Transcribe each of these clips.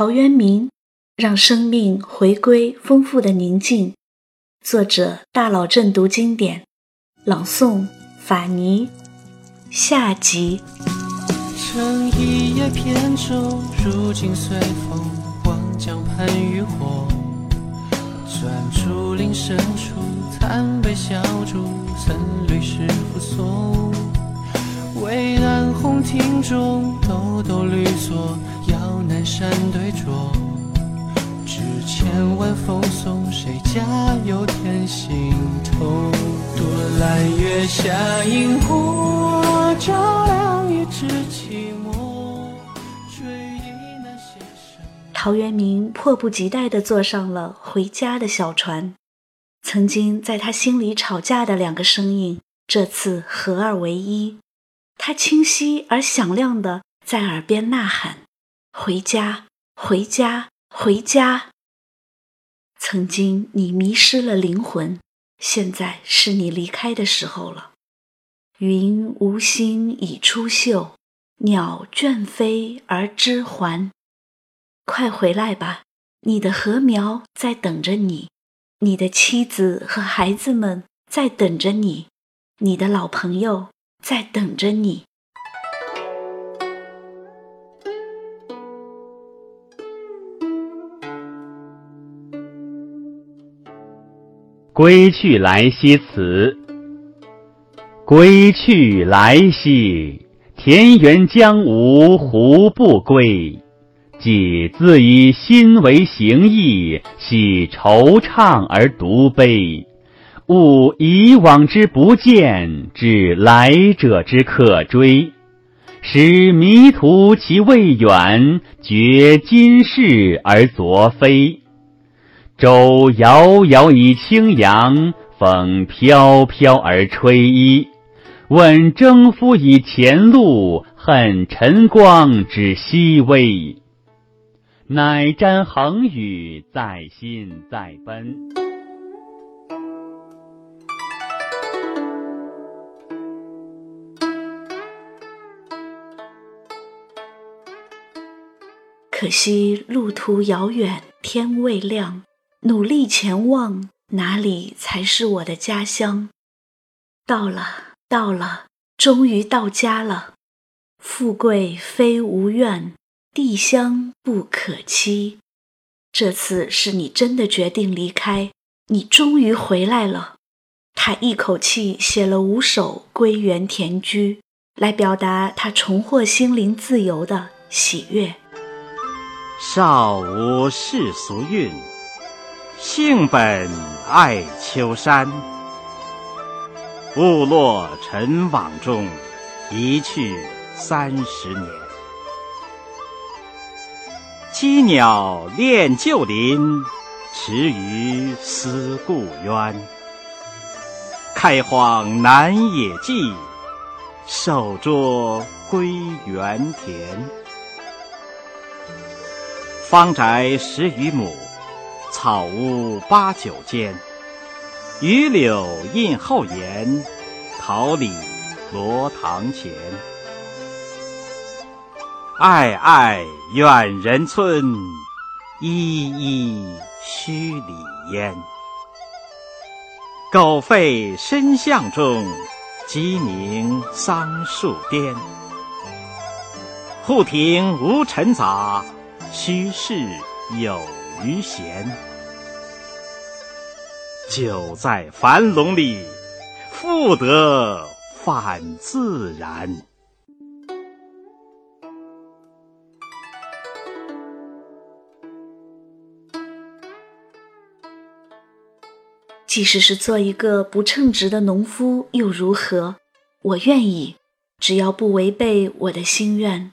陶渊明让生命回归丰富的宁静。作者大佬正读经典，朗诵法尼。下集。乘一叶扁舟，如今随风，望江畔渔火。转竹林深处，贪杯小酌，僧侣诗赋颂。渭南红亭中，兜兜绿锁，遥南山对酌。只千晚风送，谁家有天心头？独揽月下萤火，照亮一纸寂寞。追忆那些生。陶渊明迫不及待地坐上了回家的小船。曾经在他心里吵架的两个声音，这次合二为一。他清晰而响亮地在耳边呐喊：“回家，回家，回家！”曾经你迷失了灵魂，现在是你离开的时候了。云无心已出岫，鸟倦飞而知还。快回来吧，你的禾苗在等着你，你的妻子和孩子们在等着你，你的老朋友。在等着你。归去来兮辞。归去来兮，田园将芜胡不归？既自以心为形役，喜惆怅而独悲。悟以往之不见，知来者之可追，使迷途其未远，觉今是而昨非。舟遥遥以轻扬，风飘飘而吹衣。问征夫以前路，恨晨光之熹微。乃瞻衡宇，在心在奔。可惜路途遥远，天未亮。努力前往，哪里才是我的家乡？到了，到了，终于到家了。富贵非无愿，地乡不可期。这次是你真的决定离开，你终于回来了。他一口气写了五首《归园田居》，来表达他重获心灵自由的喜悦。少无世俗韵，性本爱丘山。误落尘网中，一去三十年。栖鸟恋旧林，池鱼思故渊。开荒南野际，守拙归园田。方宅十余亩，草屋八九间。榆柳荫后檐，桃李罗堂前。暧暧远人村，依依墟里烟。狗吠深巷中，鸡鸣桑树颠。户庭无尘杂。虚室有余闲，久在樊笼里，复得返自然。即使是做一个不称职的农夫又如何？我愿意，只要不违背我的心愿。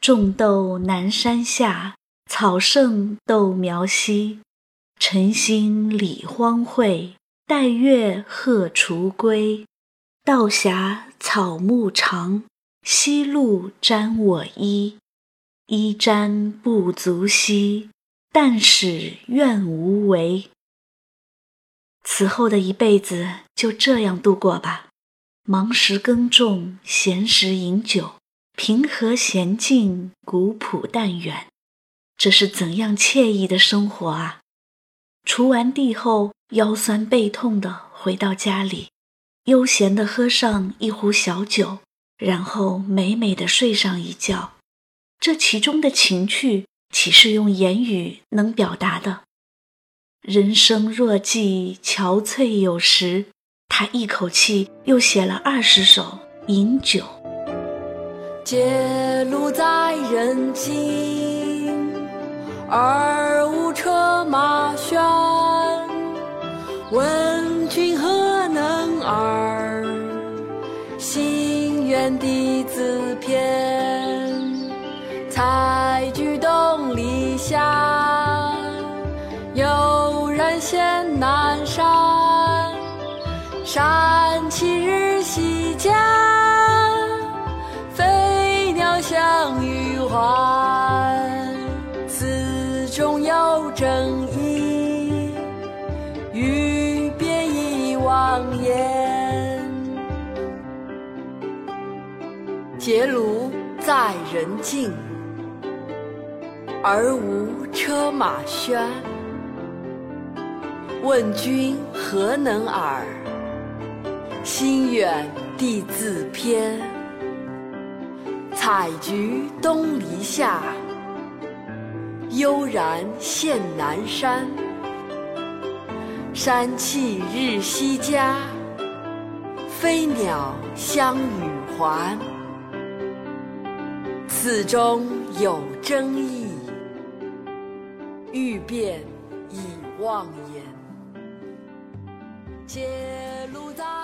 种豆南山下，草盛豆苗稀。晨兴理荒秽，待月荷锄归。道狭草木长，夕露沾我衣。衣沾不足惜，但使愿无违。此后的一辈子就这样度过吧，忙时耕种，闲时饮酒。平和娴静，古朴淡远，这是怎样惬意的生活啊！锄完地后，腰酸背痛的回到家里，悠闲的喝上一壶小酒，然后美美的睡上一觉。这其中的情趣，岂是用言语能表达的？人生若寄憔悴有时，他一口气又写了二十首《饮酒》。结庐在人境，而无车马喧。问君何能尔？心远地自偏。采菊东篱下，悠然见南山。山气与还。词中有正意，欲辨已忘言。结庐在人境。而无车马喧，问君何能尔？心远地自偏。采菊东篱下，悠然见南山。山气日夕佳，飞鸟相与还。此中有真意。欲辨已忘言，结庐在。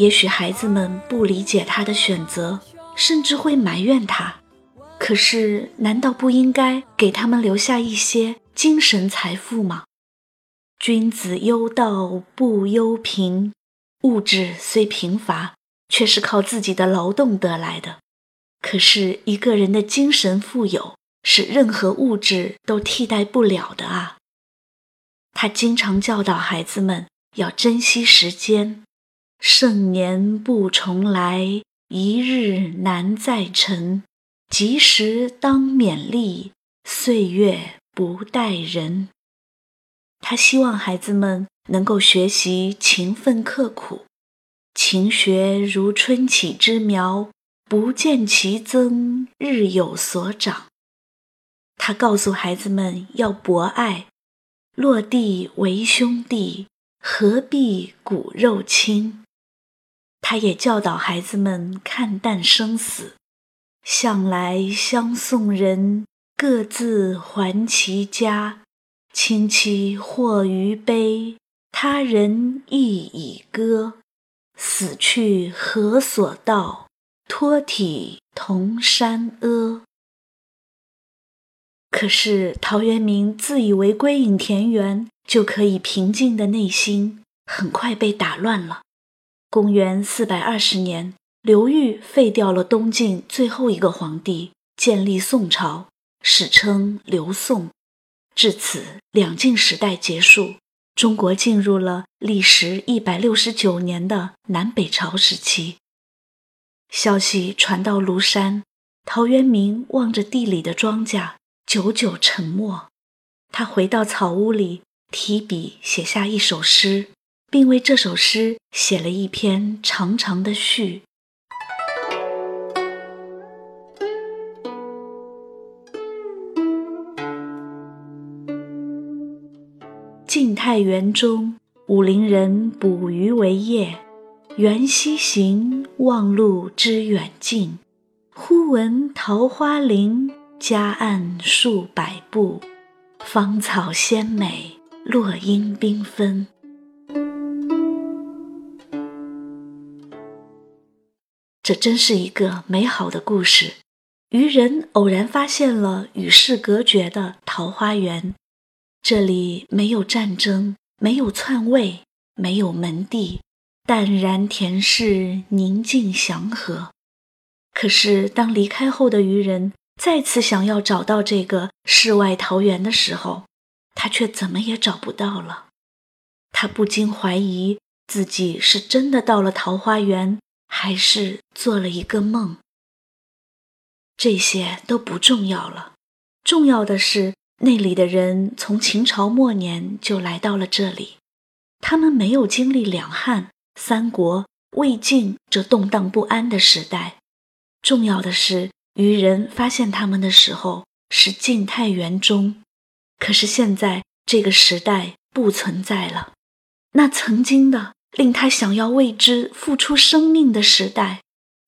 也许孩子们不理解他的选择，甚至会埋怨他。可是，难道不应该给他们留下一些精神财富吗？君子忧道不忧贫，物质虽贫乏，却是靠自己的劳动得来的。可是，一个人的精神富有。是任何物质都替代不了的啊！他经常教导孩子们要珍惜时间，盛年不重来，一日难再晨，及时当勉励，岁月不待人。他希望孩子们能够学习勤奋刻苦，勤学如春起之苗，不见其增，日有所长。他告诉孩子们要博爱，落地为兄弟，何必骨肉亲？他也教导孩子们看淡生死，向来相送人，各自还其家。亲戚或余悲，他人亦已歌。死去何所道？托体同山阿。可是陶渊明自以为归隐田园就可以平静的内心，很快被打乱了。公元四百二十年，刘裕废掉了东晋最后一个皇帝，建立宋朝，史称刘宋。至此，两晋时代结束，中国进入了历时一百六十九年的南北朝时期。消息传到庐山，陶渊明望着地里的庄稼。久久沉默，他回到草屋里，提笔写下一首诗，并为这首诗写了一篇长长的序。晋太元中，武陵人捕鱼为业，缘溪行，忘路之远近，忽闻桃花林。夹岸数百步，芳草鲜美，落英缤纷。这真是一个美好的故事。渔人偶然发现了与世隔绝的桃花源，这里没有战争，没有篡位，没有门第，淡然恬适，宁静祥和。可是，当离开后的渔人。再次想要找到这个世外桃源的时候，他却怎么也找不到了。他不禁怀疑自己是真的到了桃花源，还是做了一个梦。这些都不重要了。重要的是，那里的人从秦朝末年就来到了这里，他们没有经历两汉、三国、魏晋这动荡不安的时代。重要的是，渔人发现他们的时候是晋太元中，可是现在这个时代不存在了。那曾经的令他想要为之付出生命的时代，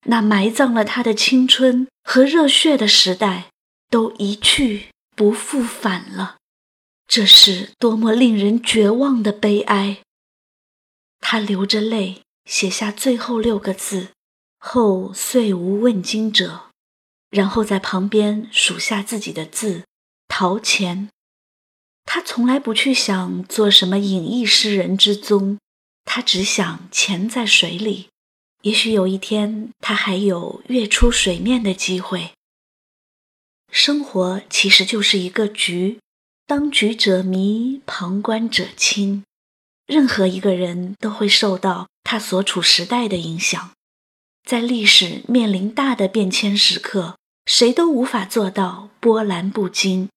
那埋葬了他的青春和热血的时代，都一去不复返了。这是多么令人绝望的悲哀！他流着泪写下最后六个字：“后遂无问津者。”然后在旁边数下自己的字：“陶潜。”他从来不去想做什么隐逸诗人之宗，他只想潜在水里。也许有一天，他还有跃出水面的机会。生活其实就是一个局，当局者迷，旁观者清。任何一个人都会受到他所处时代的影响，在历史面临大的变迁时刻，谁都无法做到波澜不惊。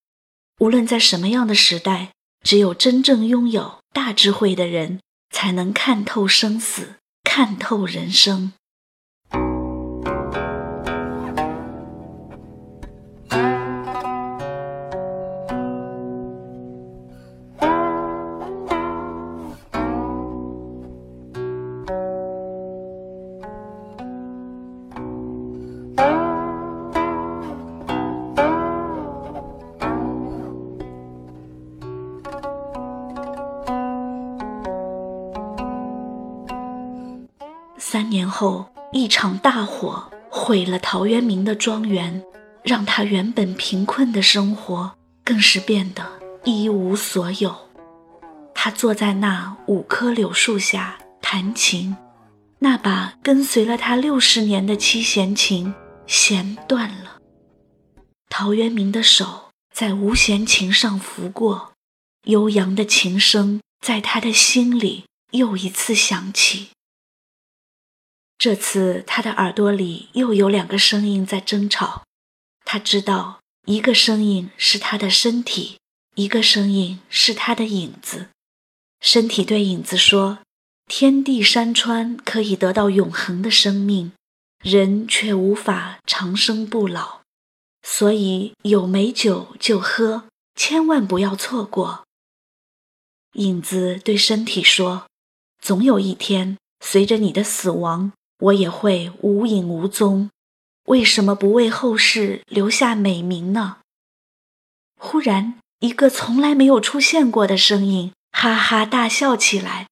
无论在什么样的时代，只有真正拥有大智慧的人，才能看透生死，看透人生。三年后，一场大火毁了陶渊明的庄园，让他原本贫困的生活更是变得一无所有。他坐在那五棵柳树下弹琴，那把跟随了他六十年的七弦琴弦断了。陶渊明的手在无弦琴上拂过，悠扬的琴声在他的心里又一次响起。这次他的耳朵里又有两个声音在争吵，他知道一个声音是他的身体，一个声音是他的影子。身体对影子说：“天地山川可以得到永恒的生命，人却无法长生不老，所以有美酒就喝，千万不要错过。”影子对身体说：“总有一天，随着你的死亡。”我也会无影无踪，为什么不为后世留下美名呢？忽然，一个从来没有出现过的声音哈哈大笑起来，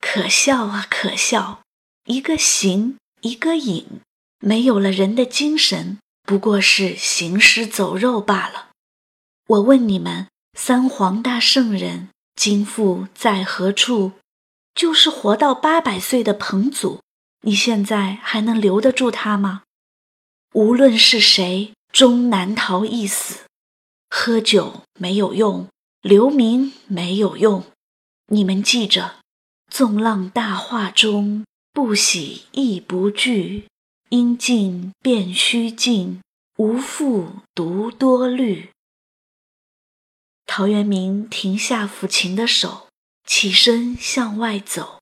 可笑啊，可笑！一个形，一个影，没有了人的精神，不过是行尸走肉罢了。我问你们，三皇大圣人今复在何处？就是活到八百岁的彭祖。你现在还能留得住他吗？无论是谁，终难逃一死。喝酒没有用，留名没有用。你们记着：纵浪大化中，不喜亦不惧。应尽便须尽，无复独多虑。陶渊明停下抚琴的手，起身向外走。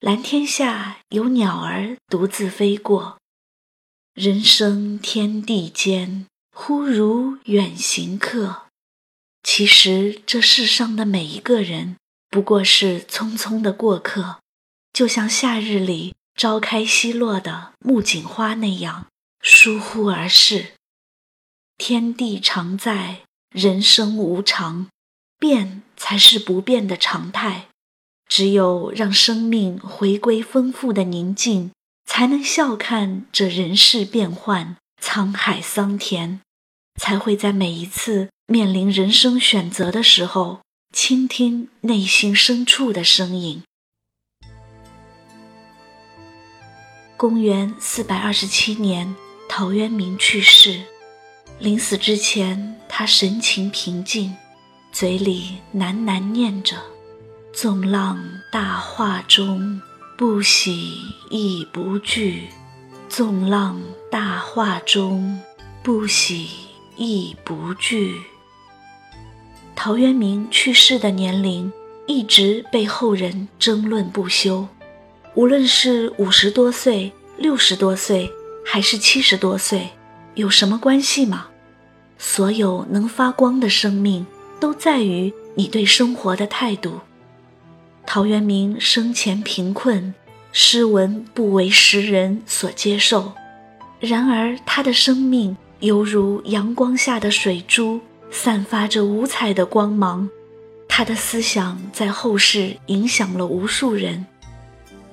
蓝天下有鸟儿独自飞过，人生天地间，忽如远行客。其实这世上的每一个人，不过是匆匆的过客，就像夏日里朝开夕落的木槿花那样，疏忽而逝。天地常在，人生无常，变才是不变的常态。只有让生命回归丰富的宁静，才能笑看这人世变幻、沧海桑田，才会在每一次面临人生选择的时候，倾听内心深处的声音。公元四百二十七年，陶渊明去世，临死之前，他神情平静，嘴里喃喃念着。纵浪大化中，不喜亦不惧。纵浪大化中，不喜亦不惧。陶渊明去世的年龄一直被后人争论不休，无论是五十多岁、六十多岁，还是七十多岁，有什么关系吗？所有能发光的生命，都在于你对生活的态度。陶渊明生前贫困，诗文不为时人所接受，然而他的生命犹如阳光下的水珠。散发着五彩的光芒，他的思想在后世影响了无数人。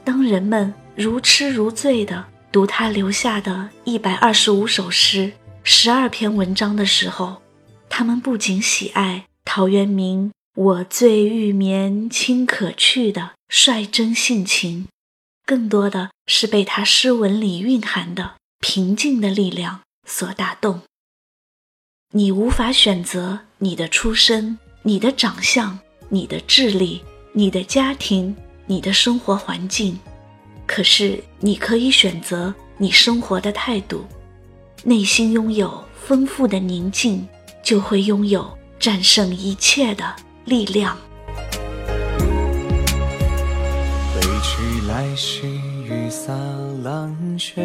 当人们如痴如醉地读他留下的一百二十五首诗、十二篇文章的时候，他们不仅喜爱陶渊明“我醉欲眠卿可去”的率真性情，更多的是被他诗文里蕴含的平静的力量所打动。你无法选择你的出身、你的长相、你的智力、你的家庭、你的生活环境，可是你可以选择你生活的态度。内心拥有丰富的宁静，就会拥有战胜一切的力量。归去来兮，雨洒狼血。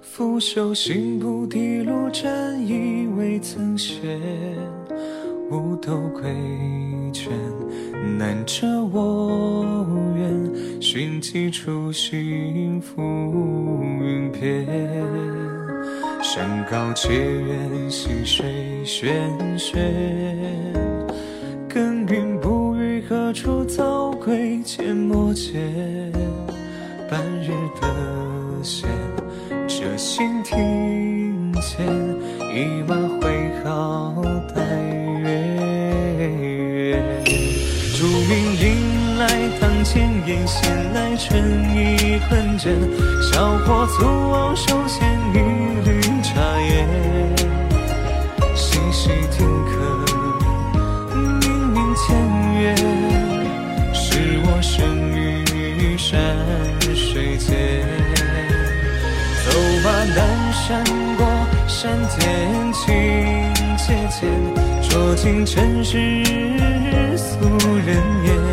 拂袖行不滴路，沾衣未曾歇。五斗归卷，难遮我愿。寻迹初心浮云边。山高且远，溪水喧喧。耕耘不遇，何处早归？阡陌间，半日的闲。这心庭前，一马挥毫待月。竹名迎来堂前燕，闲来春意困倦。小伙粗傲，手牵一且浅，酌尽尘世俗人言。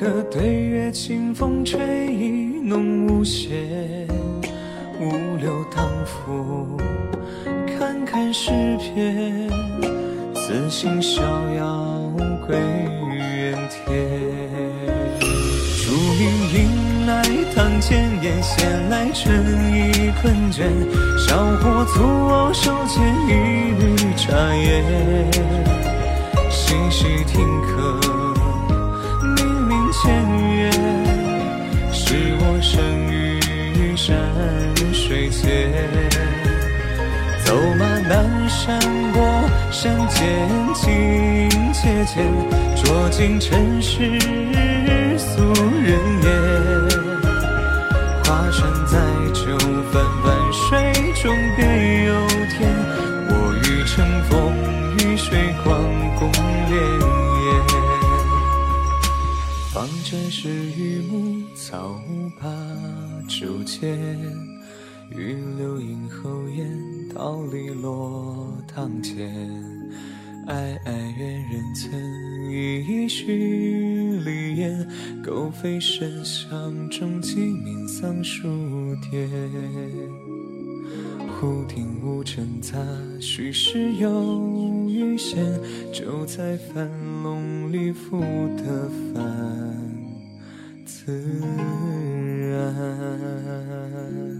个对月，清风吹意浓无限。五柳当扶，看看诗篇。此心逍遥归原田。竹影迎来堂前燕，闲来春意困倦。小伙粗傲，手牵一缕茶叶。细细听客。山间清且浅，酌尽尘世俗人言。划船载酒，泛泛水中别有天。我欲乘风与水，光共连。望着是榆木草把竹间，玉柳映后檐，桃李落堂前。爱爱怨人曾一叙离言，狗吠深巷中鸡鸣桑树蝶。忽听无尘杂，许是有余闲。久在樊笼里复得返自然。